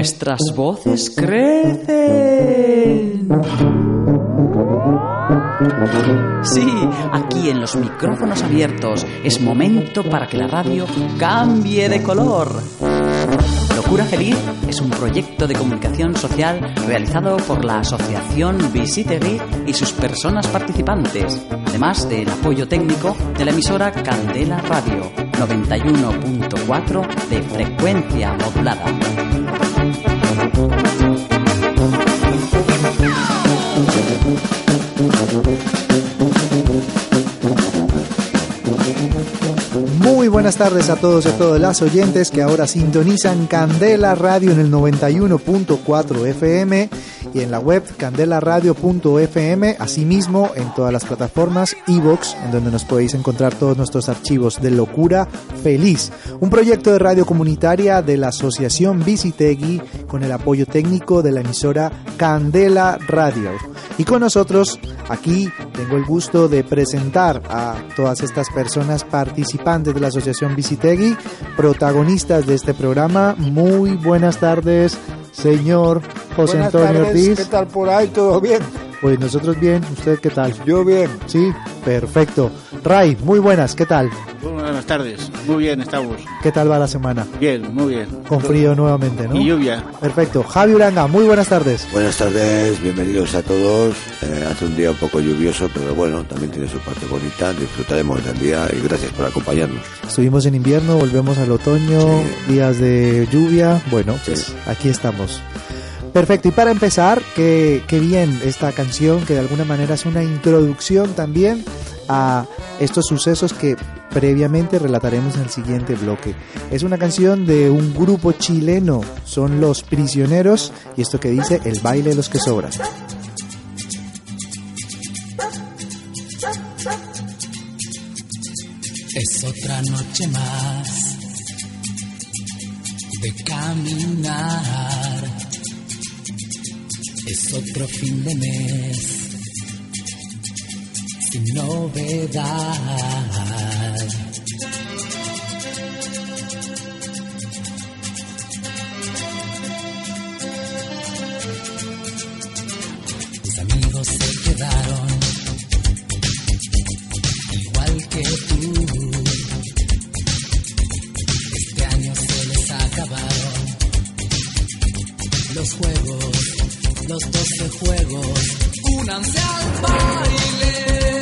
nuestras voces crecen. Sí, aquí en los micrófonos abiertos es momento para que la radio cambie de color. Locura Feliz es un proyecto de comunicación social realizado por la Asociación Visitegui y sus personas participantes, además del apoyo técnico de la emisora Candela Radio 91.4 de frecuencia modulada. Muy buenas tardes a todos y a todas las oyentes que ahora sintonizan Candela Radio en el 91.4 FM y en la web candelaradio.fm, asimismo en todas las plataformas iVoox, en donde nos podéis encontrar todos nuestros archivos de Locura Feliz, un proyecto de radio comunitaria de la Asociación Visitegui con el apoyo técnico de la emisora Candela Radio. Y con nosotros aquí tengo el gusto de presentar a todas estas personas participantes de la Asociación Visitegui, protagonistas de este programa. Muy buenas tardes, señor José Buenas Antonio tardes, Ortiz. ¿Qué tal por ahí? ¿Todo bien? Pues nosotros bien, ¿usted qué tal? Yo bien. Sí, perfecto. Ray, muy buenas, ¿qué tal? Buenas tardes, muy bien estamos. ¿Qué tal va la semana? Bien, muy bien. Con frío nuevamente, ¿no? Y lluvia. Perfecto. Javi Uranga, muy buenas tardes. Buenas tardes, bienvenidos a todos. Eh, hace un día un poco lluvioso, pero bueno, también tiene su parte bonita. Disfrutaremos del día y gracias por acompañarnos. Estuvimos en invierno, volvemos al otoño, días de lluvia. Bueno, Sí. pues aquí estamos. Perfecto, y para empezar, qué, qué bien esta canción que de alguna manera es una introducción también a estos sucesos que previamente relataremos en el siguiente bloque. Es una canción de un grupo chileno, son Los Prisioneros, y esto que dice El baile de los que sobran. Es otra noche más de caminar. Es otro fin de mes sin novedad. Mis amigos se quedaron igual que tú. Este año se les acabaron los juegos, los doce juegos. Únanse al baile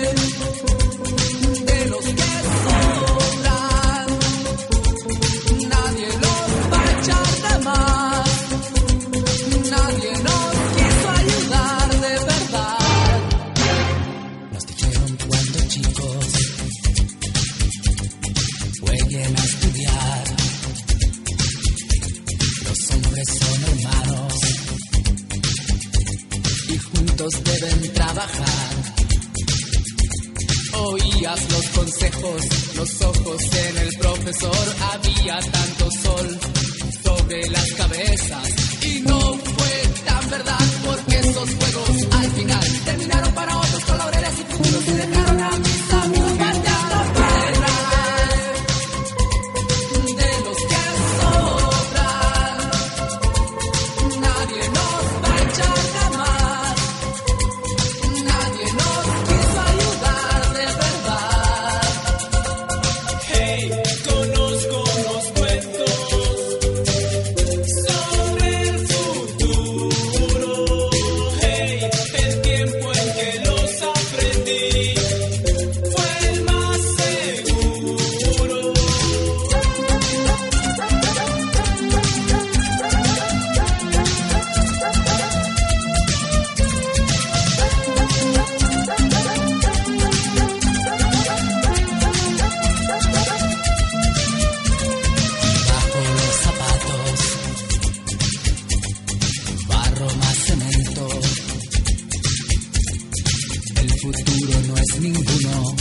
no es ninguno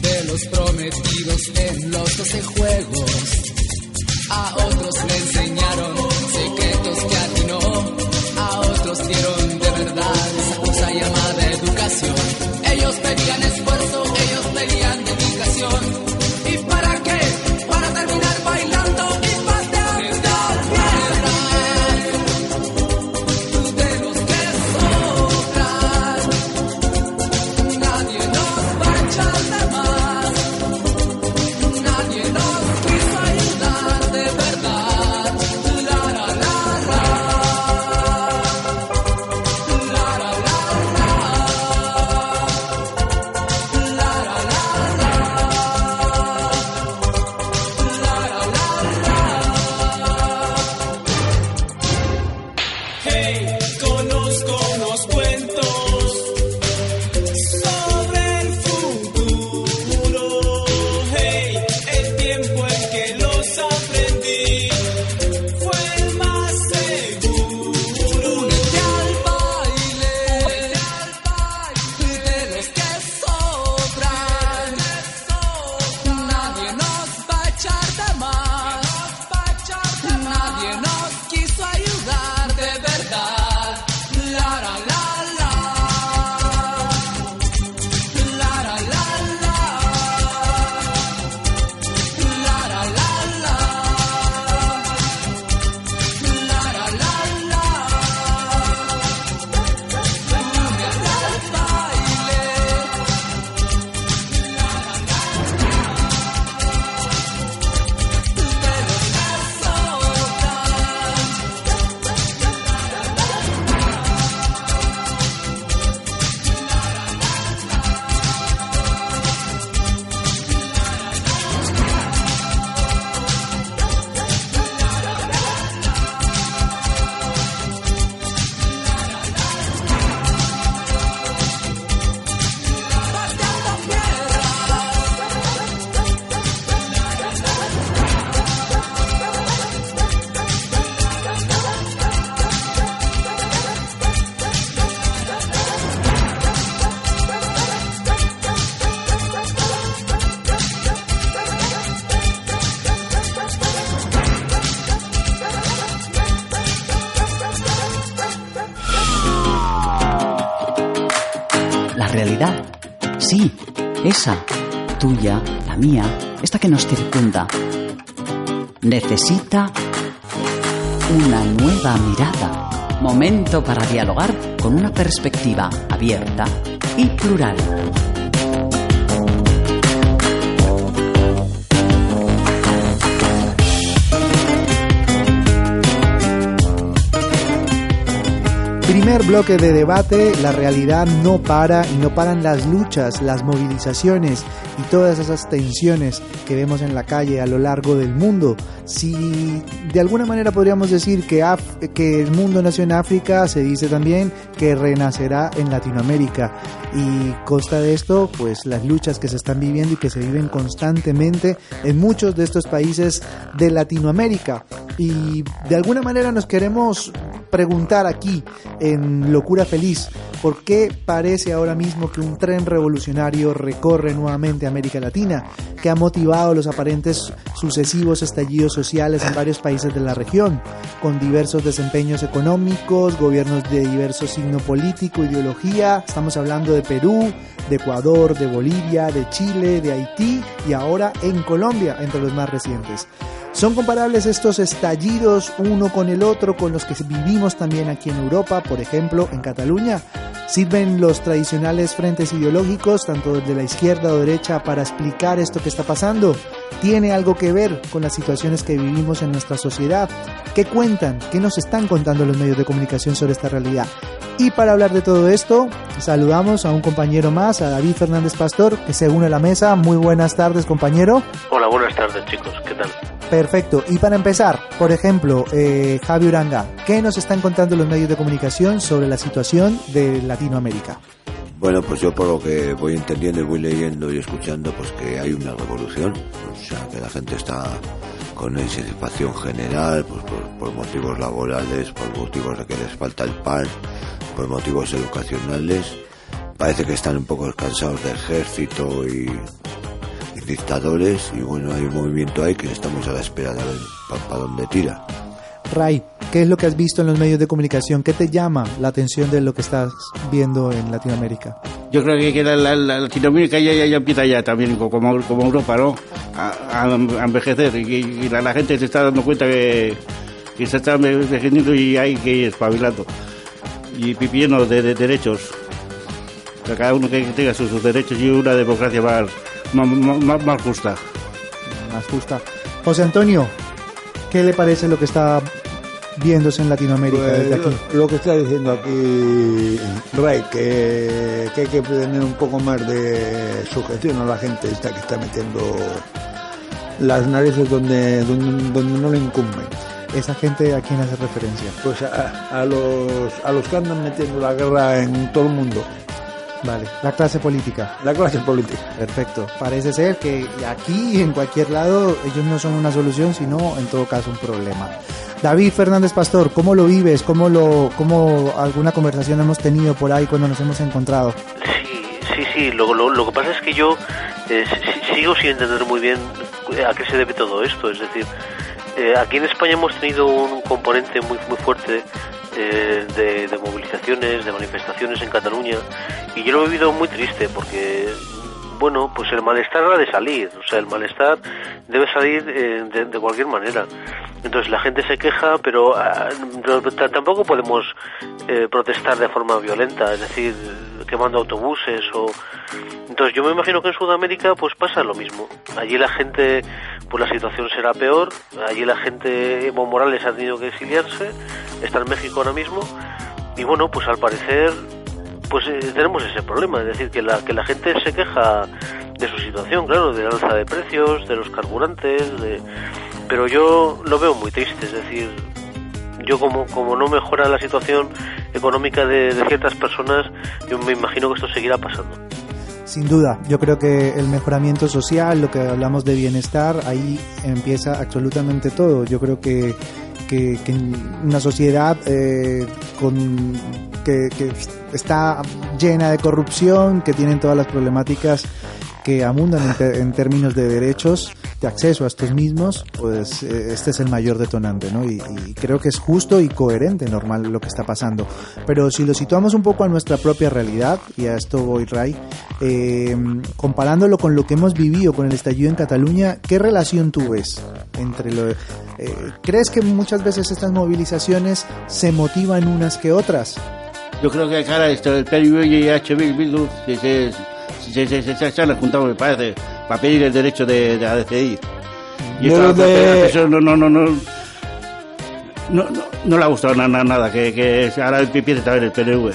de los prometidos en los doce juegos. A otros le enseñaron secretos que a ti no, a otros dieron de verdad esa cosa llamada educación. Ellos pedían esfuerzo, ellos pedían dedicación. Que nos circunda, necesita una nueva mirada. Momento para dialogar con una perspectiva abierta y plural. Primer bloque de debate, la realidad no para y no paran las luchas, las movilizaciones y todas esas tensiones que vemos en la calle a lo largo del mundo. Si de alguna manera podríamos decir que, que el mundo nació en África, se dice también que renacerá en Latinoamérica. Y consta de esto, pues las luchas que se están viviendo y que se viven constantemente en muchos de estos países de Latinoamérica. Y de alguna manera nos queremos preguntar aquí en Locura Feliz, ¿por qué parece ahora mismo que un tren revolucionario recorre nuevamente América Latina, que ha motivado los aparentes sucesivos estallidos sociales en varios países de la región, con diversos desempeños económicos, gobiernos de diverso signo político, ideología? Estamos hablando de Perú, de Ecuador, de Bolivia, de Chile, de Haití y ahora en Colombia, entre los más recientes. ¿Son comparables estos estallidos uno con el otro con los que vivimos también aquí en Europa, por ejemplo, en Cataluña? ¿Sirven los tradicionales frentes ideológicos, tanto de la izquierda o derecha, para explicar esto que está pasando? ¿Tiene algo que ver con las situaciones que vivimos en nuestra sociedad? ¿Qué cuentan? ¿Qué nos están contando los medios de comunicación sobre esta realidad? Y para hablar de todo esto, saludamos a un compañero más, a David Fernández Pastor, que se une a la mesa. Muy buenas tardes, compañero. Hola, buenas tardes, chicos. ¿Qué tal? Perfecto. Y para empezar, por ejemplo, eh, Javi Uranga, ¿qué nos están contando los medios de comunicación sobre la situación de Latinoamérica? Bueno, pues yo por lo que voy entendiendo y voy leyendo y escuchando, pues que hay una revolución, o sea, que la gente está con una insatisfacción general, pues por, motivos laborales, por motivos de que les falta el pan, por motivos educacionales. Parece que están un poco cansados del ejército y dictadores y bueno, hay un movimiento ahí que estamos a la espera de ver para dónde tira. Ray, ¿qué es lo que has visto en los medios de comunicación? ¿Qué te llama la atención de lo que estás viendo en Latinoamérica? Yo creo que la, Latinoamérica ya, ya, empieza ya también, como, como Europa, ¿no? A, envejecer y, la, gente se está dando cuenta que, que se está envejeciendo y hay que ir espabilando y pidiendo de, de derechos cada uno que tenga sus, sus derechos y una democracia más, más, más, más justa. Más justa. José Antonio, ¿qué le parece lo que está viéndose en Latinoamérica Pues, desde aquí? lo, lo que está diciendo aquí Ray, que, que hay que tener un poco más de sujeción a la gente esta que está metiendo las narices donde, donde, donde no le incumben. Esa gente a quién hace referencia. Pues a, a los, a los que andan metiendo la guerra en todo el mundo, Vale, la clase política. la clase política. Perfecto. Parece ser que aquí y en cualquier lado ellos no son una solución, sino en todo caso un problema. David Fernández Pastor, ¿cómo lo vives? ¿Cómo lo, cómo alguna conversación hemos tenido por ahí cuando nos hemos encontrado? Sí, sí, sí. Lo, lo, lo que pasa es que yo eh, si- si- sigo sin entender muy bien a qué se debe todo esto. Es decir, eh, aquí en España hemos tenido un componente muy, muy fuerte eh, de, de movilizaciones, de manifestaciones en Cataluña, y yo lo he vivido muy triste porque, bueno, pues el malestar ha de salir. O sea, el malestar debe salir eh, de, cualquier manera. Entonces la gente se queja, pero ah, tampoco podemos eh, protestar de forma violenta, es decir, quemando autobuses o... Entonces yo me imagino que en Sudamérica pues pasa lo mismo. Allí la gente, pues la situación será peor, allí la gente, Evo Morales ha tenido que exiliarse, está en México ahora mismo, y bueno, pues al parecer pues eh, tenemos ese problema, es decir, que la, que la gente se queja de su situación, claro, de la alza de precios, de los carburantes, pero yo lo veo muy triste, es decir, yo como, como no mejora la situación económica de, ciertas personas, yo me imagino que esto seguirá pasando. Sin duda, yo creo que el mejoramiento social, lo que hablamos de bienestar, ahí empieza absolutamente todo. Yo creo que, que, una sociedad eh, con, que, está llena de corrupción, que tienen todas las problemáticas que abundan en, en términos de derechos, de acceso a estos mismos, pues eh, este es el mayor detonante, ¿no? Y, y creo que es justo y coherente, normal, lo que está pasando. Pero si lo situamos un poco a nuestra propia realidad, y a esto voy, Ray, eh, comparándolo con lo que hemos vivido con el estallido en Cataluña, ¿qué relación tú ves entre lo... eh, ¿Crees que muchas veces estas movilizaciones se motivan unas que otras? Yo creo que cara esto, el PNV y HB se, se, se, se, se, se- se han juntado, me parece, para pedir el derecho de, de a decidir. Y Yo esto, de- eso no, no, no, no, no, no, no le ha gustado nada, nada que, que ahora empiece también el PNV.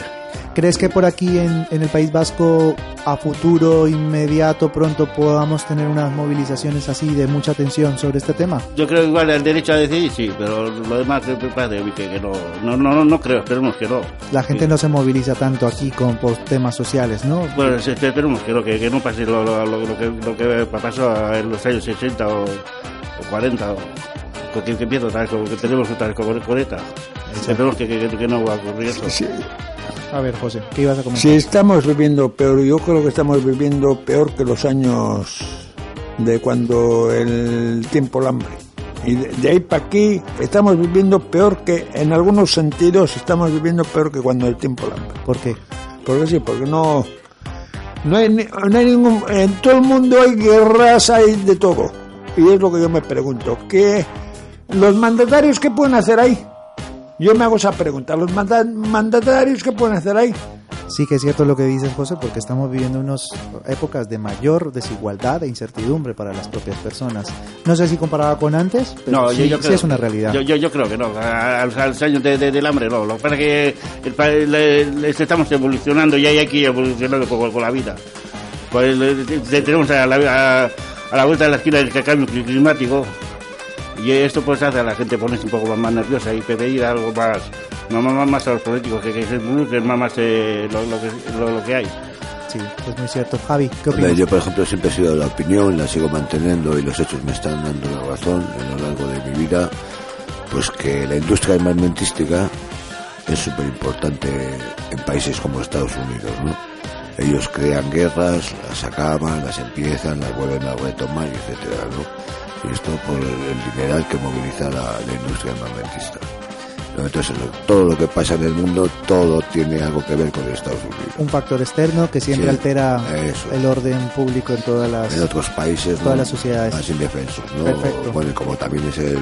¿Crees que por aquí en, en el País Vasco a futuro, inmediato, pronto podamos tener unas movilizaciones así de mucha tensión sobre este tema? Yo creo que igual el derecho a decidir, sí, pero lo demás que que, no, no, no, no, no creo, esperemos que no. La gente Sí. no se moviliza tanto aquí con, por temas sociales, ¿no? Bueno, sí, esperemos que no, que, que no pase lo, lo, lo, lo que, lo que pasó en los años 60 o, o 40, o que, que vez, como que tenemos vez como con ETA. Esperemos que, que, que no va a ocurrir eso. Sí, A ver, José, ¿qué ibas a comentar? Si estamos viviendo peor, yo creo que estamos viviendo peor que los años de cuando el tiempo el hambre. Y de, ahí para aquí estamos viviendo peor que, en algunos sentidos, estamos viviendo peor que cuando el tiempo el hambre. ¿Por qué? Porque sí, porque no, no hay, no hay ningún, en todo el mundo hay guerras, hay de todo. Y es lo que yo me pregunto, ¿qué, los mandatarios qué pueden hacer ahí? Yo me hago esa pregunta, los manda- mandatarios qué pueden hacer ahí? Sí que es cierto lo que dices, José, porque estamos viviendo unas épocas de mayor desigualdad e incertidumbre para las propias personas. No sé si comparado con antes, pero No, sí, yo, yo sí creo, es una realidad. Yo, yo, yo creo que no. A, a- a los años de- de- del hambre no. Lo que pasa es que el le- le- estamos evolucionando y hay ir evolucionando con, con la vida. Pues le- le- tenemos a la, a, a la vuelta de la esquina el cambio cli- climático y esto pues hace a la gente ponerse un poco más, nerviosa y pedir algo más, más, más, más a los políticos que, que se involucren más, más eh, lo, lo, que, lo, lo que hay. Sí, es muy cierto. Javi, ¿qué opinas? yo, por ejemplo, siempre he sido de la opinión, la sigo manteniendo y los hechos me están dando la razón a lo largo de mi vida, pues que la industria armamentística es súper importante en países como Estados Unidos, ¿no? Ellos crean guerras, las acaban, las empiezan, las vuelven a retomar, etcétera, ¿no? Y esto por el, dineral que moviliza la, la industria armamentista. Entonces, todo lo que pasa en el mundo, todo tiene algo que ver con Estados Unidos. Un factor externo que siempre Sí, altera eso. el orden público en todas las... en otros países todas ¿no? las sociedades. más indefensos ¿no? Perfecto. bueno como también es el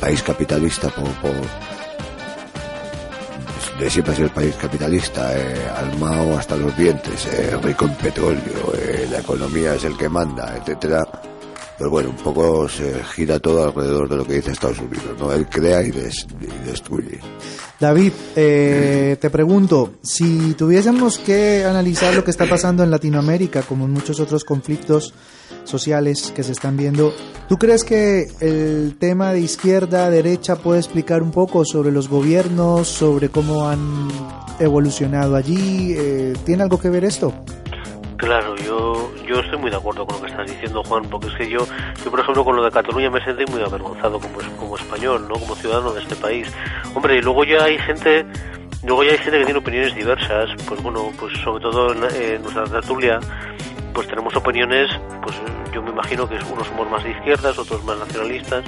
país capitalista por, por- de siempre ha sido el país capitalista, eh, armado hasta los dientes, eh, rico en petróleo, eh, la economía es el que manda, etcétera. Pues bueno, un poco se gira todo alrededor de lo que dice Estados Unidos, ¿no? Él crea y destruye. David, eh, te pregunto, si tuviésemos que analizar lo que está pasando en Latinoamérica, como en muchos otros conflictos sociales que se están viendo, ¿tú crees que el tema de izquierda, derecha puede explicar un poco sobre los gobiernos, sobre cómo han evolucionado allí? Eh, ¿Tiene algo que ver esto? Claro, yo, yo estoy muy de acuerdo con lo que estás diciendo, Juan, porque es que yo, yo por ejemplo, con lo de Cataluña me sentí muy avergonzado como, como español, ¿no? Como ciudadano de este país. Hombre, y luego ya hay gente, luego ya hay gente que tiene opiniones diversas, pues bueno, pues sobre todo en, nuestra tertulia, pues tenemos opiniones, pues yo me imagino que unos somos más de izquierdas, otros más nacionalistas,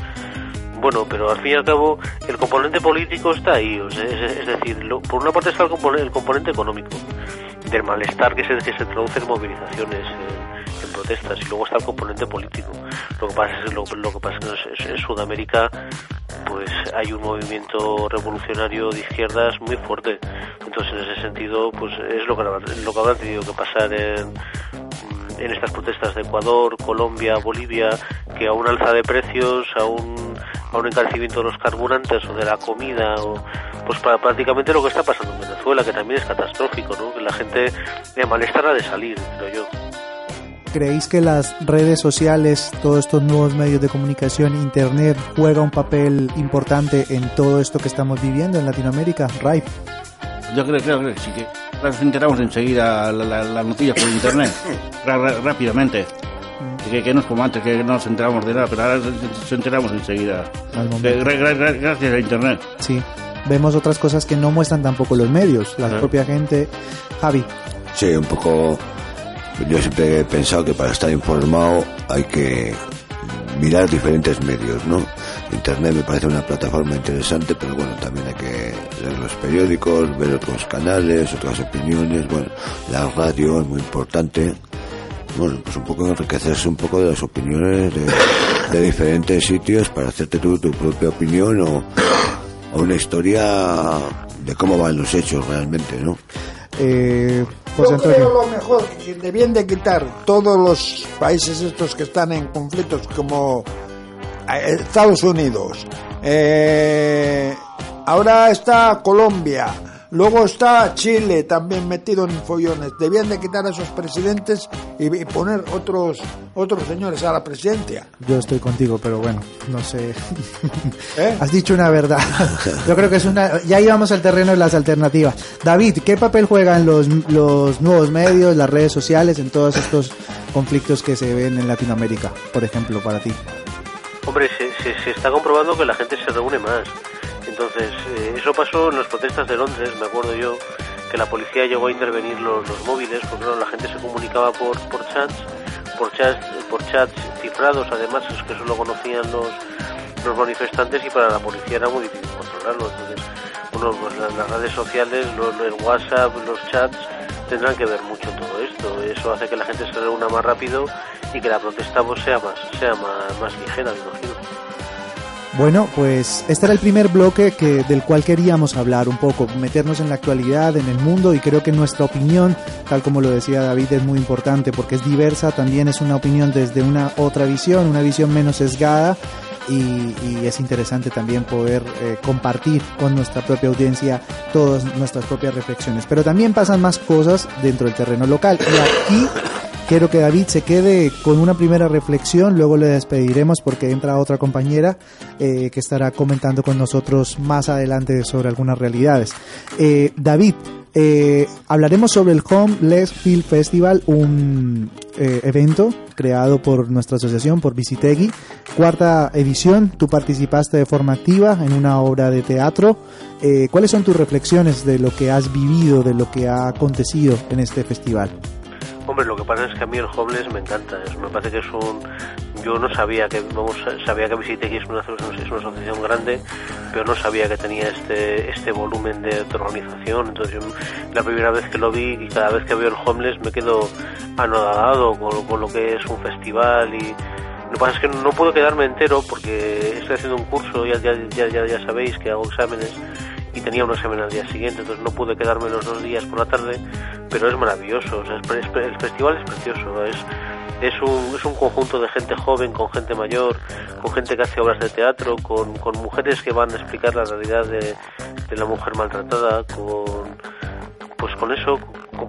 bueno, pero al fin y al cabo el componente político está ahí, o sea, es, decir, por una parte está el el componente económico, del malestar que se, que se traduce en movilizaciones, en, en protestas, y luego está el componente político. Lo que pasa es, lo, lo que pasa es que en, Sudamérica pues hay un movimiento revolucionario de izquierdas muy fuerte. Entonces, en ese sentido, pues es lo que, lo que habrá tenido que pasar en, en estas protestas de Ecuador, Colombia, Bolivia, que a un alza de precios, a un, a un encarecimiento de los carburantes o de la comida, o, pues para prácticamente lo que está pasando en Venezuela, que también es catastrófico, ¿no? Que la gente de malestar ha de salir, creo yo. ¿Creéis que las redes sociales, todos estos nuevos medios de comunicación, Internet, juega un papel importante en todo esto que estamos viviendo en Latinoamérica? Ray. Yo creo, creo que sí que nos enteramos enseguida la, la, la noticia por internet, ra- ra- rápidamente. Que, que no es como antes, que no nos enteramos de nada, pero ahora se enteramos enseguida. Al momento. Eh, gra- gra- gra- gracias a internet. Sí. Vemos otras cosas que no muestran tampoco los medios, la Claro. propia gente. Javi, Sí, un poco. Yo siempre he pensado que para estar informado hay que mirar diferentes medios, ¿no? Internet me parece una plataforma interesante, pero bueno, también hay que leer los periódicos, ver otros canales, otras opiniones, bueno, la radio es muy importante. Bueno, pues un poco enriquecerse un poco de las opiniones de, de diferentes sitios para hacerte tú tu propia opinión o, o una historia de cómo van los hechos realmente, ¿no? eh, José Yo creo lo mejor que debían de quitar todos los países estos que están en conflictos como eh, Estados Unidos. Eh, ahora está Colombia. Luego está Chile también metido en follones. Debían de quitar a esos presidentes y, poner otros otros señores a la presidencia. Yo estoy contigo, pero bueno, no sé. ¿Eh? Has dicho una verdad. Yo creo que es una. Ya íbamos al terreno de las alternativas. David, ¿qué papel juegan los, los nuevos medios, las redes sociales en todos estos conflictos que se ven en Latinoamérica, por ejemplo, para ti? Hombre, se, se, se está comprobando que la gente se reúne más. Entonces, eh, eso pasó en las protestas de Londres, me acuerdo yo, que la policía llegó a intervenir los, móviles, porque la gente se comunicaba por, por chats, por chats, por chats cifrados, además, es que eso lo conocían los, los manifestantes y para la policía era muy difícil controlarlo. Entonces, bueno, pues las, redes sociales, los, WhatsApp, los chats, tendrán que ver mucho todo esto. Eso hace que la gente se reúna más rápido y que la protesta pues, sea más, sea más, más ligera, me imagino. Bueno, pues este era el primer bloque que, del cual queríamos hablar un poco, meternos en la actualidad, en el mundo y creo que nuestra opinión, tal como lo decía David, es muy importante porque es diversa, también es una opinión desde una otra visión, una visión menos sesgada y, y es interesante también poder eh, compartir con nuestra propia audiencia todas nuestras propias reflexiones. Pero también pasan más cosas dentro del terreno local y aquí Quiero que David se quede con una primera reflexión, luego le despediremos porque entra otra compañera eh, que estará comentando con nosotros más adelante sobre algunas realidades. Eh, David, eh, hablaremos sobre el Home Less Field Festival, un evento creado por nuestra asociación, por Visitegui. Cuarta edición, tú participaste de forma activa en una obra de teatro. ¿Cuáles son tus reflexiones de lo que has vivido, de lo que ha acontecido en este festival? Hombre, lo que pasa es que a mí el homeless me encanta. Es, me parece que es un. Yo no sabía que. Vamos, sabía que Visiteki es una, es una asociación grande, pero no sabía que tenía este este volumen de, organización. Entonces, yo, la primera vez que lo vi y cada vez que veo el homeless me quedo anodado con, con lo que es un festival y. Lo que pasa es que no puedo quedarme entero porque estoy haciendo un curso, ya, ya, ya, ya sabéis que hago exámenes y tenía un examen al día siguiente, entonces no pude quedarme los dos días por la tarde, pero es maravilloso, el festival es precioso, es, es, un, es un conjunto de gente joven, con gente mayor, con gente que hace obras de teatro, con, con mujeres que van a explicar la realidad de, de la mujer maltratada, con pues con eso,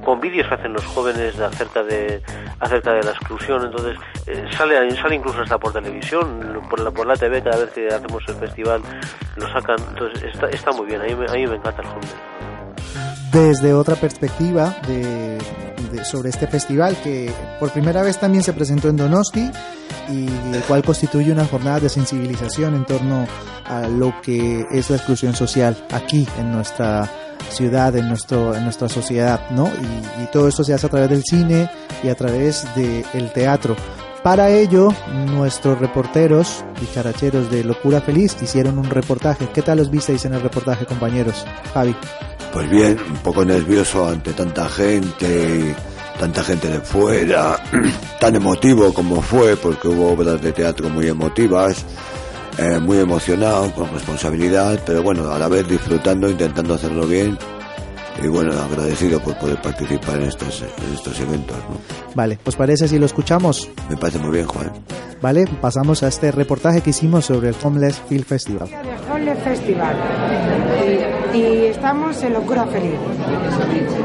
con, vídeos que hacen los jóvenes acerca de acerca de la exclusión, entonces eh, sale sale incluso hasta por televisión, por la por la TV cada vez que hacemos el festival lo sacan, entonces está, está muy bien, a mí, a mí me encanta el Homeless desde otra perspectiva de, sobre este festival que por primera vez también se presentó en Donosti y el cual constituye una jornada de sensibilización en torno a lo que es la exclusión social aquí en nuestra ciudad, en, nuestro, en nuestra sociedad, ¿no? Y, todo esto se hace a través del cine y a través del teatro. Para ello, nuestros reporteros y caracheros de Locura Feliz hicieron un reportaje. ¿Qué tal los visteis en el reportaje, compañeros? Javi. Pues bien, un poco nervioso ante tanta gente, tanta gente de fuera, tan emotivo como fue, porque hubo obras de teatro muy emotivas, eh, muy emocionado, con responsabilidad, pero bueno, a la vez disfrutando, intentando hacerlo bien y bueno, agradecido por poder participar en estos, en estos eventos. ¿no? Vale, pues parece si lo escuchamos. Me parece muy bien, Juan. Vale, pasamos a este reportaje que hicimos sobre el Homeless Film Festival. El Homeless Festival. Y, estamos en Locura Feliz.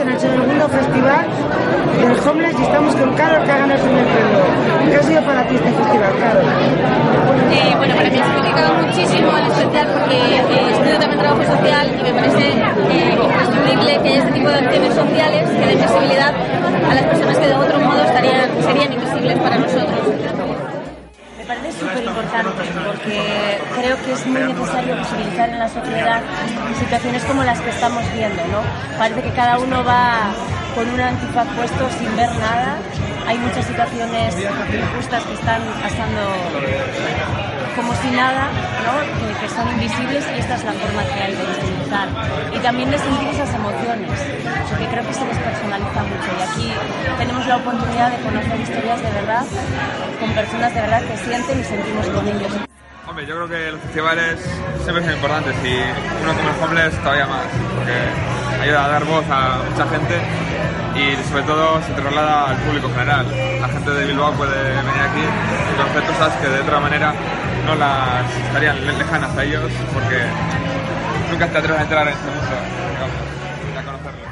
En el segundo festival del Homeless y estamos con Carol que ha ganado el primer premio. ¿Qué ha sido para ti este festival, Carol? Eh, bueno, para mí ha significado muchísimo el especial porque eh, estudio también trabajo social y me parece eh, imprescindible que haya este tipo de acciones sociales que den visibilidad a las personas que de otro modo estarían, serían invisibles para nosotros parece súper importante porque creo que es muy necesario visibilizar en la sociedad situaciones como las que estamos viendo, ¿no? Parece que cada uno va con un antifaz puesto sin ver nada. Hay muchas situaciones injustas que están pasando como si nada, ¿no? que, son invisibles y esta es la forma que hay de visibilizar. Y también de sentir esas emociones, porque creo que se despersonaliza mucho y aquí tenemos la oportunidad de conocer historias de verdad con personas de verdad que sienten y sentimos con ellos. Hombre, yo creo que los festivales siempre son importantes y uno como el Homeless todavía más, porque ayuda a dar voz a mucha gente y sobre todo se traslada al público general. La gente de Bilbao puede venir aquí y conocer cosas que de otra manera no las estarían lejanas a ellos porque nunca te atreves a entrar en este mundo, digamos, a.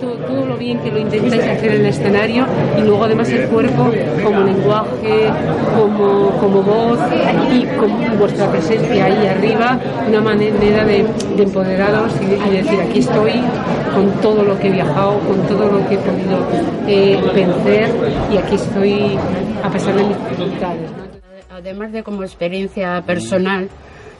Todo, lo bien que lo intentáis hacer en el escenario y luego además el cuerpo como lenguaje, como, como voz y con vuestra presencia ahí arriba, una manera de, de empoderaros y, decir aquí estoy con todo lo que he viajado, con todo lo que he podido eh, vencer y aquí estoy a pesar de mis dificultades además de como experiencia personal,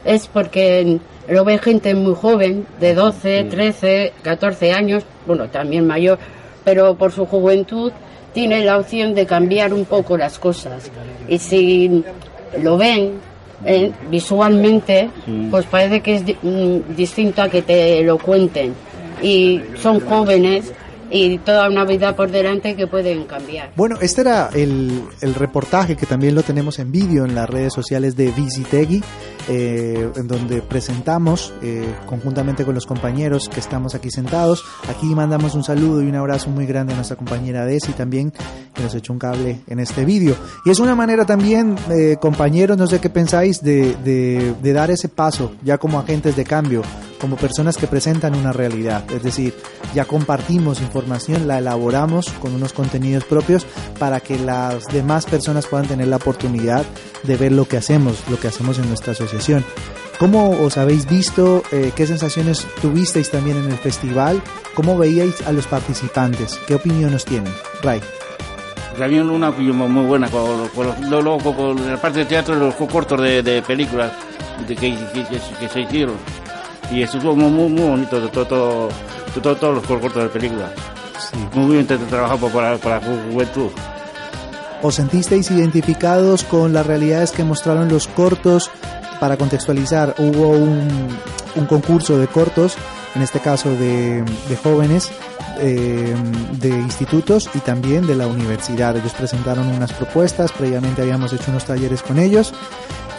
es porque lo ve gente muy joven, de 12, 13, 14 años, bueno, también mayor, pero por su juventud tiene la opción de cambiar un poco las cosas. Y si lo ven eh, visualmente, pues parece que es mm, distinto a que te lo cuenten. Y son jóvenes y toda una vida por delante que pueden cambiar. Bueno, este era el, el reportaje que también lo tenemos en vídeo en las redes sociales de Visitegui, eh, en donde presentamos eh, conjuntamente con los compañeros que estamos aquí sentados. Aquí mandamos un saludo y un abrazo muy grande a nuestra compañera Desi también, que nos echó un cable en este vídeo. Y es una manera también, eh, compañeros, no sé qué pensáis, de, de, de dar ese paso ya como agentes de cambio como personas que presentan una realidad. Es decir, ya compartimos información, la elaboramos con unos contenidos propios para que las demás personas puedan tener la oportunidad de ver lo que hacemos, lo que hacemos en nuestra asociación. ¿Cómo os habéis visto? Eh, ¿Qué sensaciones tuvisteis también en el festival? ¿Cómo veíais a los participantes? ¿Qué opinión os tienen? Ray. También una opinión muy buena con, con, la parte de teatro, los cortos de, películas de que, que se hicieron y estuvo muy, muy bonito, todo, todo, todo, todos los cortos de la película. muy bien tra- trabajado para, para la juventud. ¿Os sentisteis identificados con las realidades que mostraron los cortos? Para contextualizar, hubo un, un concurso de cortos, en este caso de, de jóvenes, eh, de institutos y también de la universidad. Ellos presentaron unas propuestas, previamente habíamos hecho unos talleres con ellos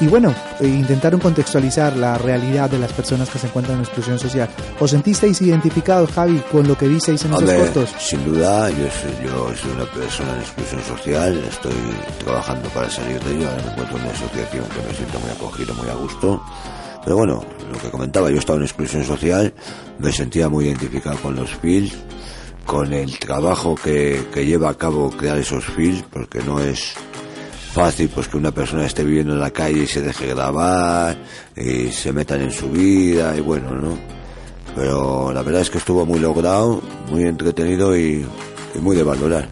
y bueno, eh, intentaron contextualizar la realidad de las personas que se encuentran en exclusión social. ¿Os sentisteis identificados, Javi, con lo que visteis en esos Hombre, cortos? sin duda, yo soy, yo soy una persona en exclusión social, estoy trabajando para salir de ello, me encuentro en una asociación que me siento muy acogido, muy a gusto. Pero bueno, lo que comentaba, yo estaba en exclusión social, me sentía muy identificado con los films, con el trabajo que, que lleva a cabo crear esos films, porque no es fácil pues que una persona esté viviendo en la calle y se deje grabar y se metan en su vida y bueno, ¿no? Pero la verdad es que estuvo muy logrado, muy entretenido y, y muy de valorar.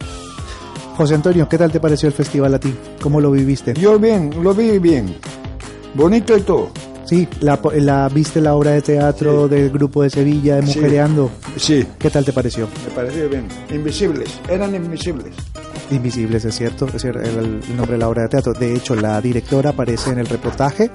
José Antonio, ¿qué tal te pareció el festival a ti? ¿Cómo lo viviste? Yo bien, lo vi bien. Bonito y todo. Sí, la, la- ¿viste la obra de teatro del grupo de Sevilla de Sí. Mujereando? Sí. ¿Qué tal te pareció? Me pareció bien. Invisibles, eran invisibles. Invisibles, es cierto, es era el nombre de la obra de teatro. De hecho, la directora aparece en el reportaje.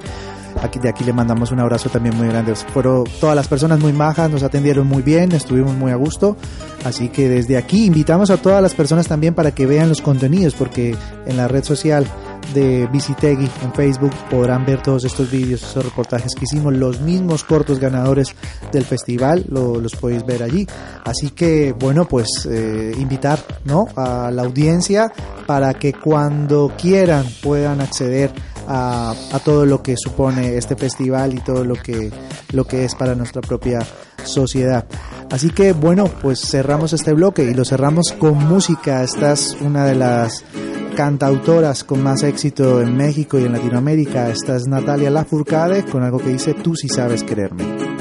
Aquí, de aquí le mandamos un abrazo también muy grande. Fueron todas las personas muy majas, nos atendieron muy bien, estuvimos muy a gusto. Así que desde aquí invitamos a todas las personas también para que vean los contenidos, porque en la red social de Visitegui en Facebook podrán ver todos estos vídeos, esos reportajes que hicimos, los mismos cortos ganadores del festival, lo- los podéis ver allí. Así que, bueno, pues eh, invitar ¿no? a la audiencia para que cuando quieran puedan acceder a, a todo lo que supone este festival y todo lo que, lo que es para nuestra propia sociedad. Así que bueno, pues cerramos este bloque y lo cerramos con música. Esta es una de las cantautoras con más éxito en México y en Latinoamérica. Esta es Natalia Lafourcade con algo que dice Tú si sabes quererme.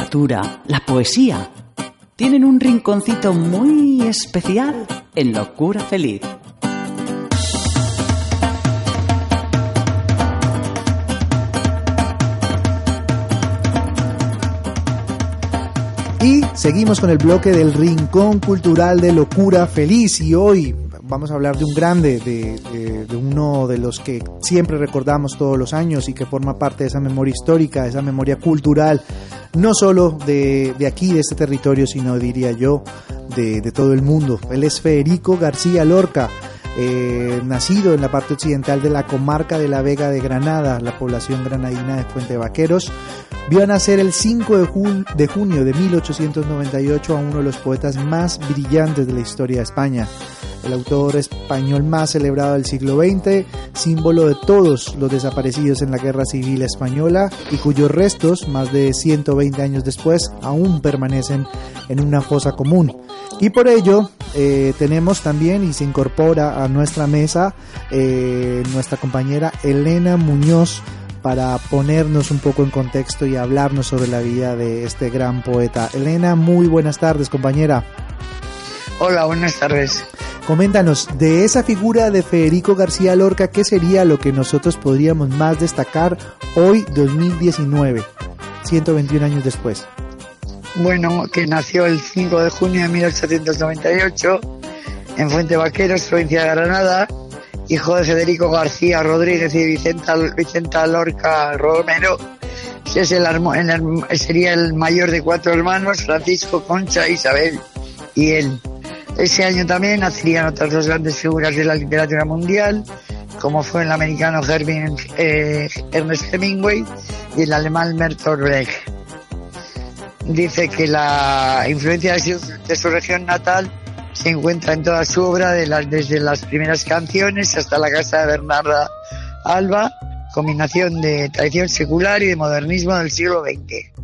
Literatura, la poesía, tienen un rinconcito muy especial en Locura Feliz. Y seguimos con el bloque del Rincón Cultural de Locura Feliz y hoy vamos a hablar de un grande, de, uno de los que siempre recordamos todos los años y que forma parte de esa memoria histórica, de esa memoria cultural, no solo de, aquí, de este territorio, sino diría yo, de, todo el mundo. Él es Federico García Lorca. eh, nacido en la parte occidental de la comarca de la Vega de Granada, la población granadina de Fuente Vaqueros, vio nacer el 5 de, jun- de junio de 1898 a uno de los poetas más brillantes de la historia de España, el autor español más celebrado del siglo XX, símbolo de todos los desaparecidos en la Guerra Civil Española y cuyos restos, más de 120 años después, aún permanecen en una fosa común. Y por ello eh, tenemos también y se incorpora a nuestra mesa eh, nuestra compañera Elena Muñoz para ponernos un poco en contexto y hablarnos sobre la vida de este gran poeta. Elena, muy buenas tardes, compañera. Hola, buenas tardes. Coméntanos, de esa figura de Federico García Lorca, ¿qué sería lo que nosotros podríamos más destacar hoy, 2019, 121 años después? Bueno, que nació el 5 de junio de 1898 en Fuente Vaqueros, provincia de Granada, hijo de Federico García Rodríguez y Vicenta, Vicenta Lorca Romero. Es el, el sería el mayor de cuatro hermanos, Francisco, Concha, Isabel y él. Ese año también nacerían otras dos grandes figuras de la literatura mundial, como fue el americano Hermin, eh, Ernest Hemingway y el alemán Bertolt Brecht. Dice que la influencia de su, región natal se encuentra en toda su obra, desde las primeras canciones hasta la casa de Bernarda Alba, combinación de tradición secular y de modernismo del siglo XX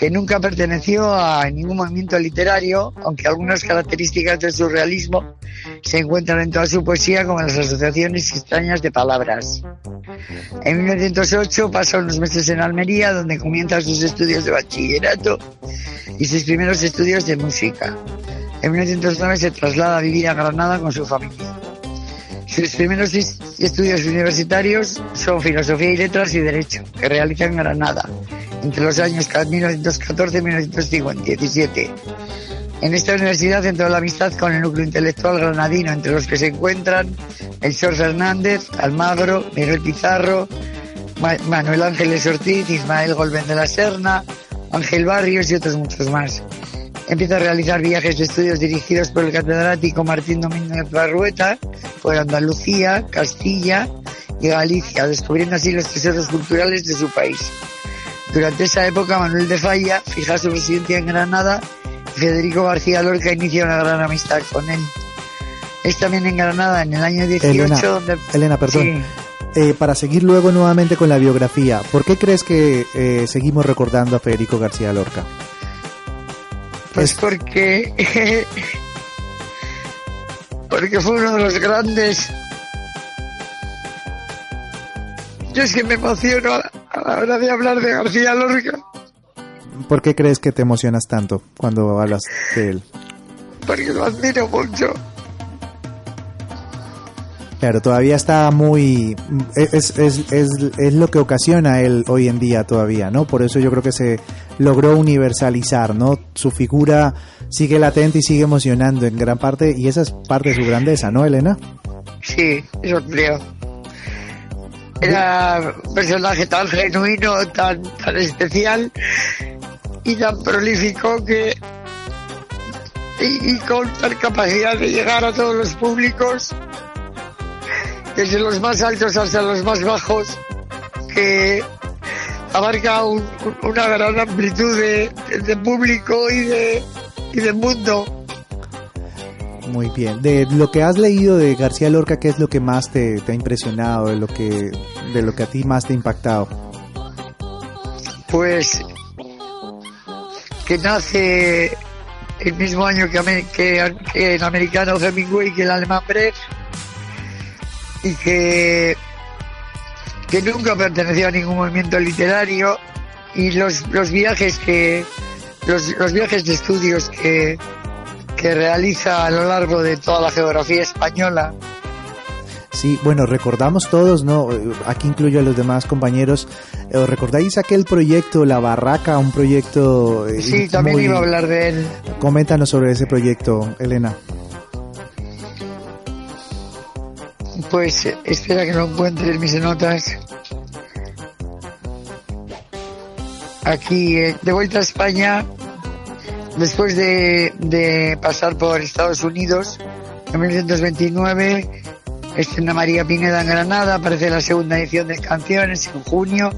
que nunca perteneció a ningún movimiento literario, aunque algunas características del surrealismo se encuentran en toda su poesía, como las asociaciones extrañas de palabras. En 1908 pasa unos meses en Almería, donde comienza sus estudios de bachillerato y sus primeros estudios de música. En 1909 se traslada a vivir a Granada con su familia. Sus primeros estudios universitarios son Filosofía y Letras y Derecho, que realiza en Granada entre los años 1914 y 1917. En esta universidad entró la amistad con el núcleo intelectual granadino, entre los que se encuentran el Sor Fernández, Almagro, Miguel Pizarro, Ma- Manuel Ángeles Ortiz, Ismael Golben de la Serna, Ángel Barrios y otros muchos más. Empieza a realizar viajes de estudios dirigidos por el catedrático Martín Domínguez Barrueta por Andalucía, Castilla y Galicia, descubriendo así los tesoros culturales de su país. Durante esa época, Manuel de Falla fija su residencia en Granada y Federico García Lorca inicia una gran amistad con él. Es también en Granada, en el año 18, Elena, donde... Elena, perdón. Sí. Eh, para seguir luego nuevamente con la biografía, ¿por qué crees que eh, seguimos recordando a Federico García Lorca? Pues porque. porque fue uno de los grandes. Yo es que me emociono a a la hora de hablar de García Lorca, ¿Por qué crees que te emocionas tanto cuando hablas de él? porque lo admiro mucho. Claro, todavía está muy... Es, es, es, es lo que ocasiona él hoy en día todavía, ¿no? Por eso yo creo que se logró universalizar, ¿no? Su figura sigue latente y sigue emocionando en gran parte y esa es parte de su grandeza, ¿no, Elena? Sí, eso creo. Era un personaje tan genuino, tan, tan especial y tan prolífico que. Y, y con tal capacidad de llegar a todos los públicos, desde los más altos hasta los más bajos, que abarca un- un- una gran amplitud de, de público y de, y de mundo. Muy bien. De lo que has leído de García Lorca, ¿qué es lo que más te, ha impresionado, de lo que de lo que a ti más te ha impactado? pues que nace el mismo año que, que- que el americano Hemingway que el alemán Brecht y que que nunca perteneció a ningún movimiento literario y los, los viajes que los, los viajes de estudios que, que realiza a lo largo de toda la geografía española. Sí, bueno, recordamos todos, ¿no? Aquí incluyo a los demás compañeros. Eh, ¿Recordáis aquel proyecto, La Barraca, un proyecto... eh, Sí, también muy- iba a hablar de él. Coméntanos sobre ese proyecto, Elena. Pues eh, espera que lo encuentre en mis notas. Aquí, eh, de vuelta a España, después de, de pasar por Estados Unidos, en 1929, estrena María Pineda en Granada, aparece la segunda edición de Canciones en junio.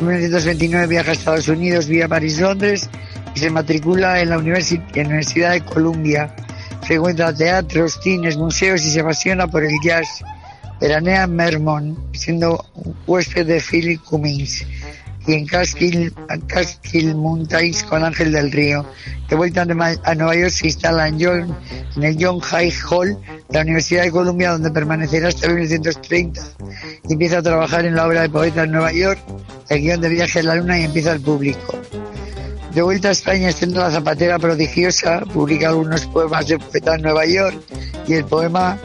En 1929 viaja a Estados Unidos vía París-Londres y se matricula en la Universi- en la Universidad de Columbia. Frecuenta teatros, cines, museos y se apasiona por el jazz. Veranea en siendo huésped de Philip Cummings y en Catskill, Catskill Mountains con Ángel del Río. De vuelta a Nueva- York se instala en, John- en el John High Hall de la Universidad de Columbia, donde permanecerá hasta 1930. Y empieza a trabajar en la obra de poeta en Nueva York, el guion de Viaje a la Luna y empieza el público. De vuelta a España, siendo la zapatera prodigiosa, publica algunos poemas de poeta en Nueva York y el poema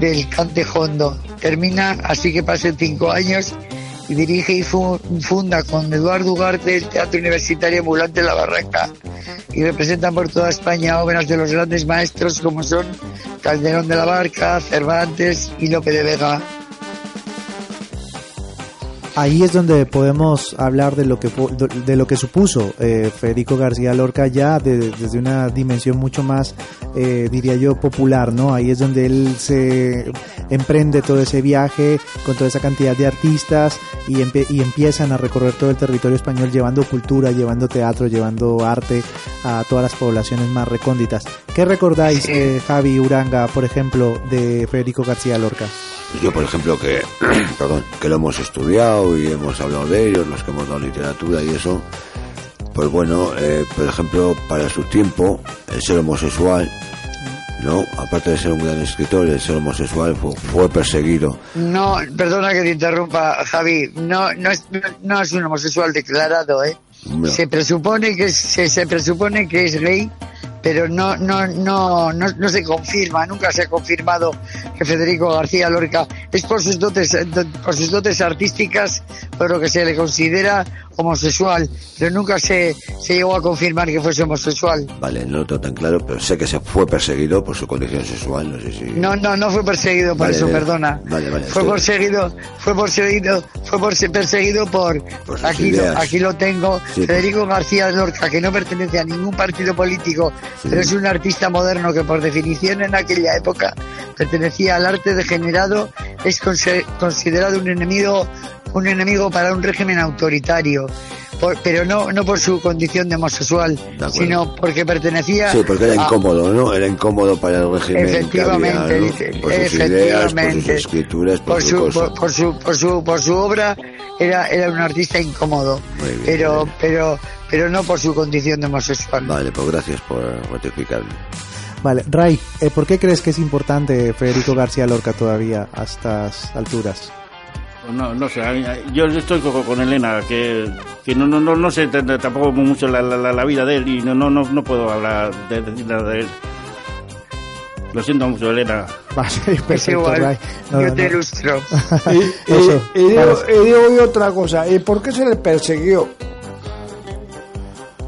del Cante Hondo. Termina así que pasen cinco años y dirige y fu- funda con Eduardo Ugarte el Teatro Universitario Ambulante La Barranca y representan por toda España obras de los grandes maestros como son Calderón de la Barca, Cervantes y Lope de Vega. Ahí es donde podemos hablar de lo que de lo que supuso eh, Federico García Lorca ya de- desde una dimensión mucho más, eh, diría yo, popular, ¿no? Ahí es donde él se emprende todo ese viaje con toda esa cantidad de artistas y, y empiezan a recorrer todo el territorio español llevando cultura, llevando teatro, llevando arte a todas las poblaciones más recónditas. ¿Qué recordáis, eh, Javi Uranga, por ejemplo, de Federico García Lorca? Yo, por ejemplo, que, perdón, que lo hemos estudiado y hemos hablado de ellos, los que hemos dado literatura y eso, pues bueno, eh, por ejemplo, para su tiempo, el ser homosexual, ¿no? Aparte de ser un gran escritor, el ser homosexual fue, fue perseguido. No, perdona que te interrumpa, Javi. No, no es, no es un homosexual declarado, ¿eh? No. Se presupone que es, se, se presupone que es gay, pero no, no, no, no, no se confirma, nunca se ha confirmado que Federico García Lorca es por sus dotes, eh, por sus dotes artísticas, por lo que se le considera homosexual, pero nunca se, se llegó a confirmar que fuese homosexual. Vale, no lo tengo tan claro, pero sé que se fue perseguido por su condición sexual, no sé si... No, no, no fue perseguido por Vale, eso, vale. perdona. Vale, vale. Fue perseguido, fue perseguido, fue perseguido por, aquí, lo, aquí lo tengo, Sí, Federico García Lorca, que no pertenece a ningún partido político. Pero es un artista moderno que por definición en aquella época pertenecía al arte degenerado, es considerado un enemigo, un enemigo para un régimen autoritario. Por- pero no, no por su condición de homosexual, sino porque pertenecía Sí, porque era a- incómodo, ¿no? Era incómodo para el régimen Efectivamente, había, Por sus ideas, por sus efectivamente. escrituras, por, por su, su, cosa. por, por su por su por su obra era era un artista incómodo Muy bien, pero pero pero no por su condición de homosexual Vale, pues gracias por ratificarme. Vale, Ray, eh, ¿por qué crees que es importante Federico García Lorca todavía a estas alturas? Pues No, no sé, yo estoy con, con Elena, que, que no, no, no, no sé tampoco mucho la, la, la vida de él y no, no, no, no puedo hablar de, de nada de él. Lo siento mucho, Elena. Perfecto, igual Ray. No, yo no, te no. ilustro Y, y- Eso, y digo, claro. y digo yo otra cosa, ¿y por qué se le persiguió?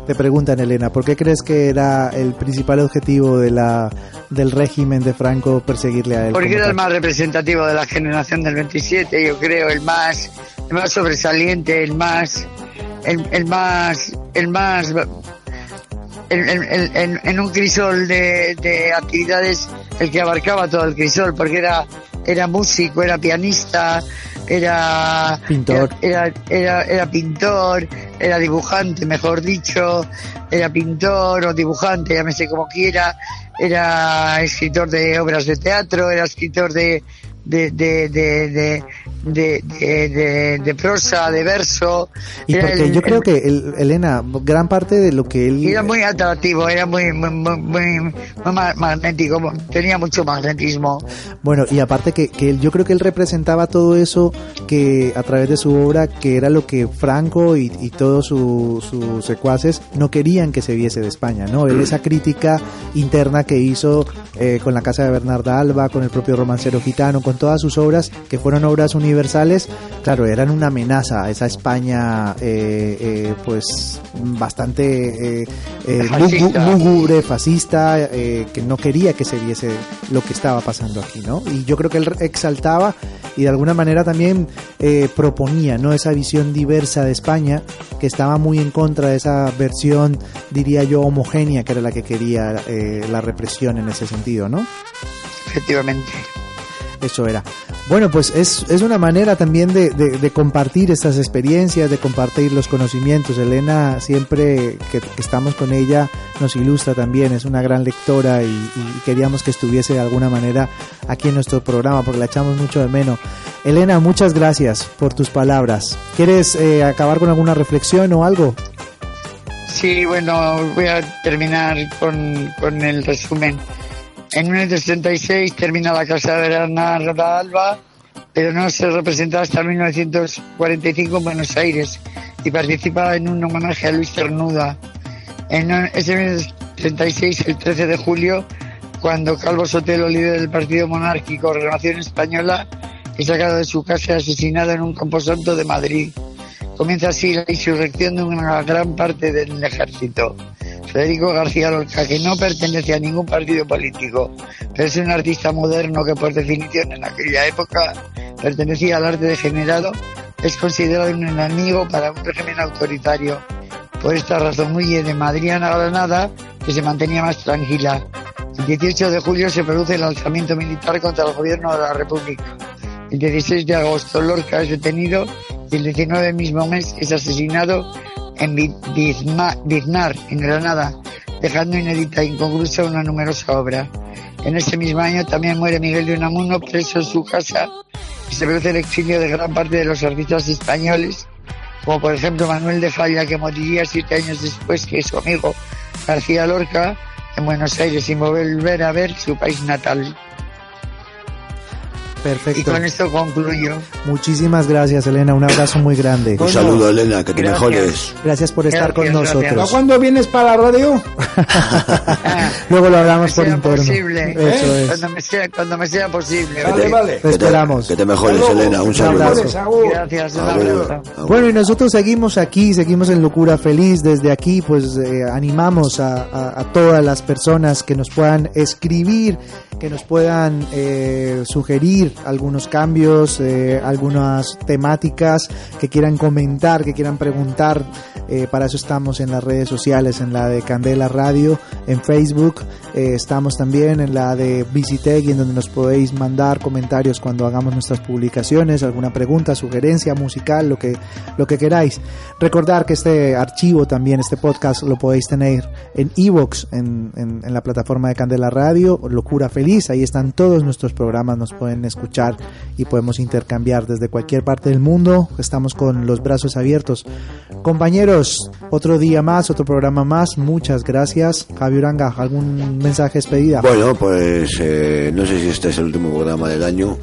Te preguntan, Elena, ¿por qué crees que era el principal objetivo de la, del régimen de Franco perseguirle a él? porque era el más representativo de la generación del 27 yo creo el más el más sobresaliente el más el, el más el más en un crisol de, de actividades el que abarcaba todo el crisol porque era era músico era pianista era Pintor. era, era, era pintor era dibujante mejor dicho era pintor o dibujante llámese como quiera era escritor de obras de teatro era escritor de de, de, de, de, prosa, de verso. Y porque yo creo que, el- Elena, gran parte de lo que él... Era muy atractivo, era muy, muy, muy, muy- muy ma- magnético, tenía mucho magnetismo. Bueno, y aparte que, que yo creo que él representaba todo eso que a través de su obra, que era lo que Franco y, y todos su- sus secuaces no querían que se viese de España, ¿no? Él esa crítica interna que hizo eh, con la casa de Bernarda Alba, con el propio romancero gitano, con todas sus obras, que fueron obras universales, claro, eran una amenaza a esa España, eh, eh, pues bastante eh, eh, Fascista. lúgu- lúgubre, fascista, eh, que no quería que se viese lo que estaba pasando aquí, ¿no? Y yo creo que él exaltaba y de alguna manera también eh, proponía, ¿no? Esa visión diversa de España, que estaba muy en contra de esa versión, diría yo, homogénea, que era la que quería la represión en ese sentido, ¿no? Efectivamente. Eso era. Bueno, pues es, es una manera también de, de- compartir estas experiencias, de compartir los conocimientos. Elena, siempre que, estamos con ella, nos ilustra también, es una gran lectora y, y queríamos que estuviese de alguna manera aquí en nuestro programa porque la echamos mucho de menos. Elena, muchas gracias por tus palabras. ¿Quieres eh, acabar con alguna reflexión o algo? Sí, bueno, voy a terminar con, con el resumen. En 1936 termina la Casa de Bernarda Alba, pero no se representa hasta 1945 en Buenos Aires y participa en un homenaje a Luis Cernuda. En ese 1936, el 13 de julio, cuando Calvo Sotelo, líder del partido monárquico Renovación Española, es sacado de su casa y asesinado en un camposanto de Madrid. Comienza así la insurrección de una gran parte del ejército. Federico García Lorca, que no pertenece a ningún partido político, pero es un artista moderno que por definición en aquella época pertenecía al arte degenerado, es considerado un enemigo para un régimen autoritario. Por esta razón huye de Madrid a Granada, que se mantenía más tranquila. El 18 de julio se produce el alzamiento militar contra el gobierno de la República. El 16 de agosto Lorca es detenido y el 19 del mismo mes es asesinado en Biznar, en Granada, dejando inédita e inconclusa una numerosa obra. En ese mismo año también muere Miguel de Unamuno preso en su casa y se produce el exilio de gran parte de los artistas españoles, como por ejemplo Manuel de Falla, que moriría siete años después que su amigo García Lorca en Buenos Aires sin volver a ver su país natal. Perfecto. Y con esto concluyo. Muchísimas gracias, Elena. Un abrazo muy grande. Un saludo, Elena, que te Gracias. mejores. Gracias por estar con Gracias, nosotros. ¿Cuándo vienes para la radio? Luego lo hablamos por sea interno. posible, Eso ¿eh? es. cuando, me sea, cuando me sea posible. Vale, vale. Te esperamos. Que te mejores. Elena. Un Un saludo. abrazo. Gracias, un abrazo. Bueno, y nosotros seguimos aquí, seguimos en Locura Feliz. Desde aquí, pues eh, animamos a, a- a todas las personas que nos puedan escribir, que nos puedan eh, sugerir algunos cambios, eh, algunas temáticas que quieran comentar, que quieran preguntar. Eh, para eso estamos en las redes sociales, en la de Candela Radio, en Facebook. eh, estamos también en la de Visitec, en donde nos podéis mandar comentarios cuando hagamos nuestras publicaciones, alguna pregunta, sugerencia musical, lo que, lo que queráis. Recordar que este archivo también, este podcast, lo podéis tener en Evox, en, en, en la plataforma de Candela Radio, Locura Feliz. Ahí están todos nuestros programas, nos pueden escuchar y podemos intercambiar desde cualquier parte del mundo. Estamos con los brazos abiertos. Compañeros, otro día más, otro programa más. Muchas gracias. Javi Uranga, ¿algún mensaje de despedida? Bueno, pues eh, no sé si este es el último programa del año.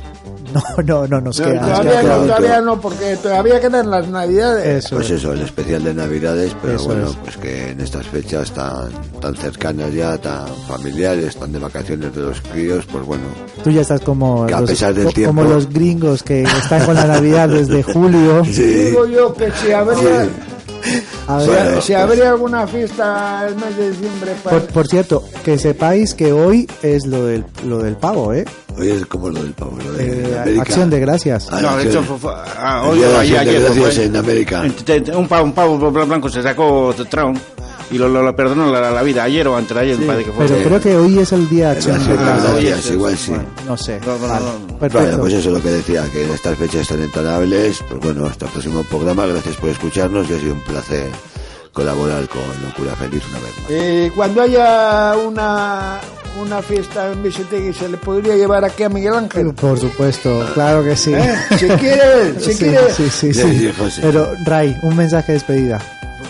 No, no, no, nos No, queda. todavía, queda no, todavía no, porque todavía quedan las navidades. Eso Pues es. eso, el especial de Navidades, pero Eso bueno, es. pues que en estas fechas tan, tan cercanas ya, tan familiares, tan de vacaciones de los críos, pues bueno, Tú ya estás como Que a los, pesar del co- tiempo- como los gringos que están con la Navidad desde julio. sí, Digo yo que si habría, si, ver, Bueno, si habría alguna fiesta el mes de diciembre para... por, por cierto, que sepáis que hoy es lo del, lo del pavo, ¿eh? hoy es como lo del pavo, lo de Eh, América. acción de gracias. Ah, No, de hecho, fue- fue- ah, hoy, de ayer, de gracias en América. Un pavo, un pavo blanco se sacó Trump y lo, lo, lo perdonó la, la vida ayer o antes de ayer, me parece que fue. Pero creo que hoy es el día de acción igual sí. No sé. No, no, Vale, no. Bueno, pues eso es lo que decía, que en estas fechas tan entrañables, pues bueno, hasta el próximo programa, gracias por escucharnos y ha sido un placer colaborar con Locura Feliz una vez más. Eh, cuando haya una una fiesta en Vicente se le podría llevar aquí a Miguel Ángel. Por supuesto, claro que sí. ¿Eh? Si quiere, si Sí, quiere. Sí, sí, Sí, sí. sí. Pero, Ray, un mensaje de despedida.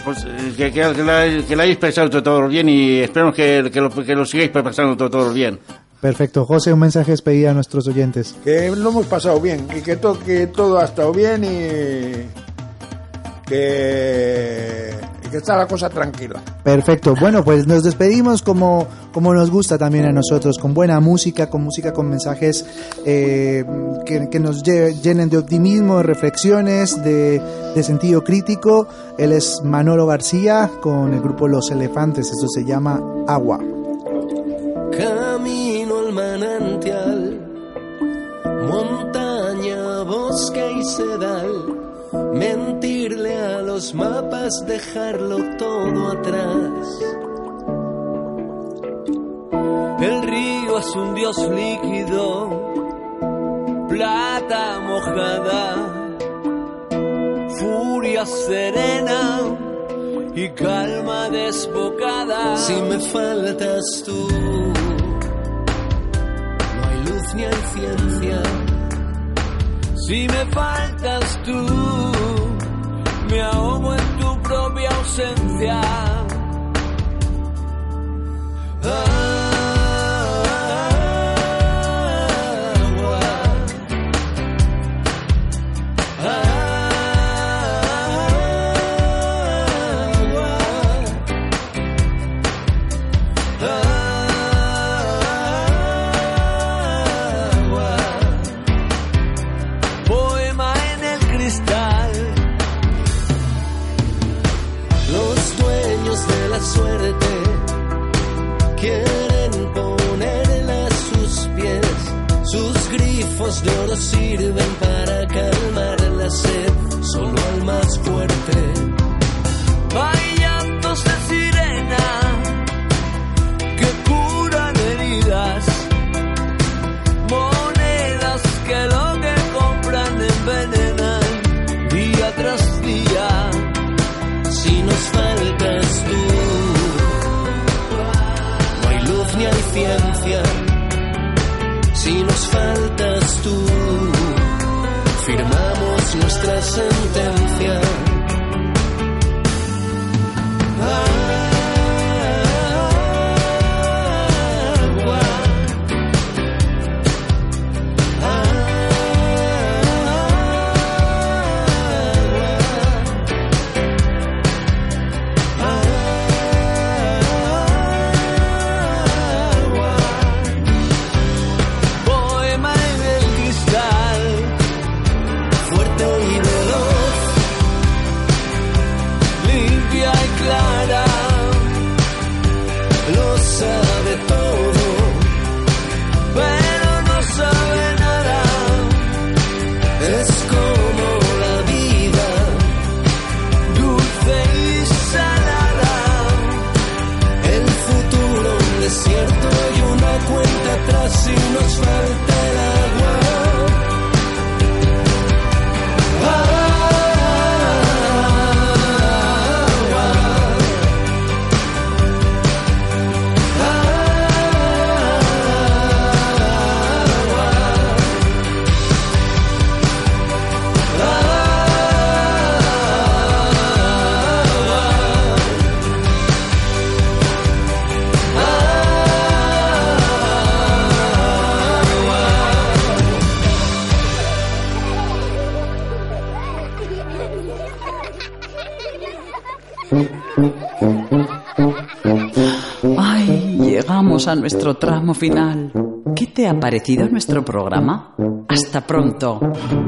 Pues, eh, que, que, que la, que la hayáis pasado todo, todo bien y esperemos que, que, lo, que lo sigáis pasando todo, todo bien. Perfecto. José, un mensaje de despedida a nuestros oyentes. Que lo hemos pasado bien y que, to- que todo ha estado bien y que, que está la cosa tranquila. Perfecto. Bueno, pues nos despedimos como, como nos gusta también a nosotros, con buena música, con música con mensajes eh, que, que nos lle- llenen de optimismo, de reflexiones, de, de sentido crítico. Él es Manolo García con el grupo Los Elefantes. Eso se llama Agua. Camino al manantial, montaña, bosque y sedal. Mentirle a los mapas, dejarlo todo atrás. El río es un dios líquido, plata mojada, furia serena y calma desbocada. Si me faltas tú, no hay luz ni hay ciencia. Si me faltas tú, me ahogo en tu propia ausencia. Grifos de oro sirven para a nuestro tramo final. ¿Qué te ha parecido nuestro programa? Hasta pronto.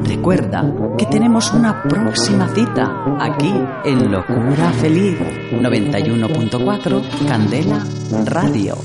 Recuerda que tenemos una próxima cita aquí en Locura Feliz 91.4 Candela Radio.